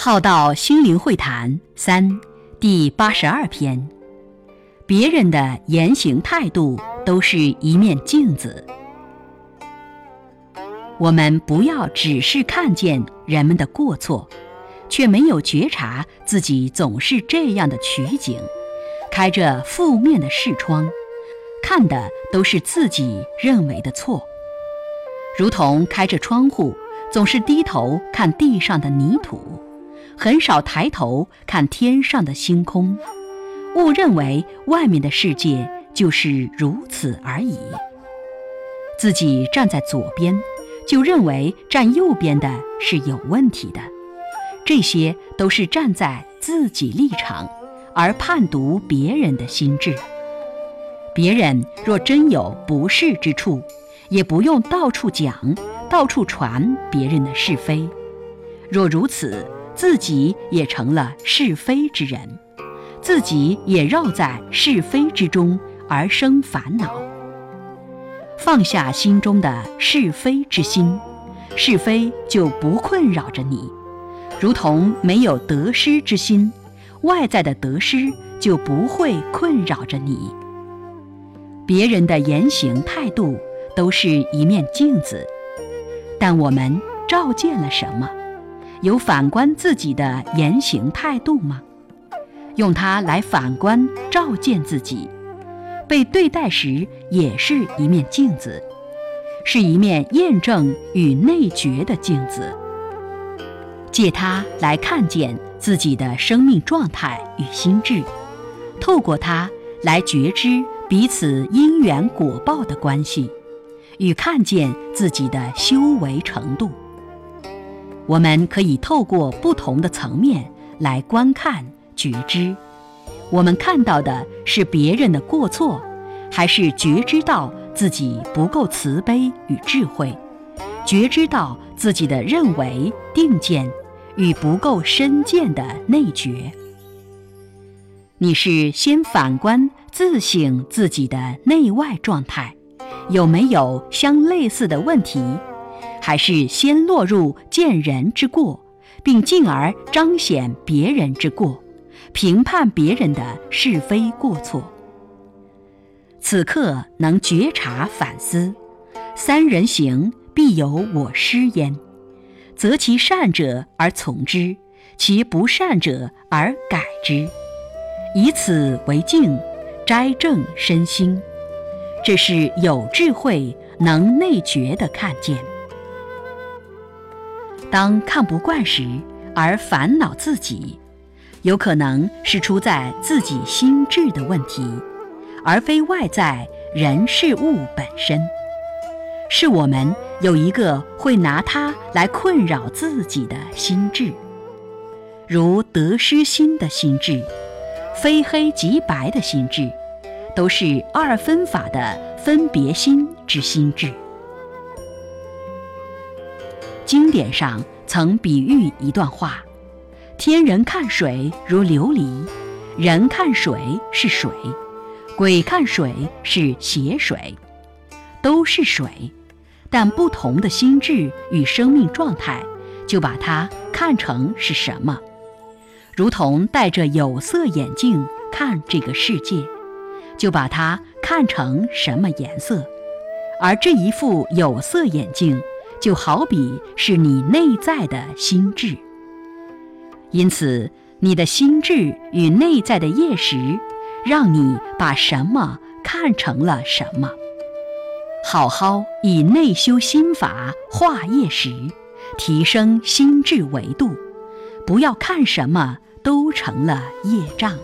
浩道心灵会谈三第八十二篇：别人的言行态度都是一面镜子。我们不要只是看见人们的过错，却没有觉察自己总是这样的取景，开着负面的视窗，看的都是自己认为的错。如同开着窗户，总是低头看地上的泥土。很少抬头看天上的星空，误认为外面的世界就是如此而已。自己站在左边，就认为站右边的是有问题的。这些都是站在自己立场而判读别人的心智。别人若真有不是之处，也不用到处讲、到处传别人的是非。若如此，自己也成了是非之人，自己也绕在是非之中而生烦恼。放下心中的是非之心，是非就不困扰着你；如同没有得失之心，外在的得失就不会困扰着你。别人的言行态度都是一面镜子，但我们照见了什么？有反观自己的言行态度吗？用它来反观照见自己，被对待时也是一面镜子，是一面验证与内觉的镜子。借它来看见自己的生命状态与心智，透过它来觉知彼此因缘果报的关系，与看见自己的修为程度。我们可以透过不同的层面来观看觉知，我们看到的是别人的过错，还是觉知到自己不够慈悲与智慧，觉知到自己的认为定见与不够深见的内觉？你是先反观自省自己的内外状态，有没有相类似的问题？还是先落入见人之过，并进而彰显别人之过，评判别人的是非过错。此刻能觉察反思，三人行必有我师焉，择其善者而从之，其不善者而改之，以此为镜，斋正身心。这是有智慧、能内觉的看见。当看不惯时，而烦恼自己，有可能是出在自己心智的问题，而非外在人事物本身。是我们有一个会拿它来困扰自己的心智，如得失心的心智，非黑即白的心智，都是二分法的分别心之心智。经典上曾比喻一段话：天人看水如琉璃，人看水是水，鬼看水是邪水，都是水，但不同的心智与生命状态，就把它看成是什么？如同戴着有色眼镜看这个世界，就把它看成什么颜色？而这一副有色眼镜。就好比是你内在的心智，因此你的心智与内在的业识，让你把什么看成了什么。好好以内修心法化业识，提升心智维度，不要看什么都成了业障。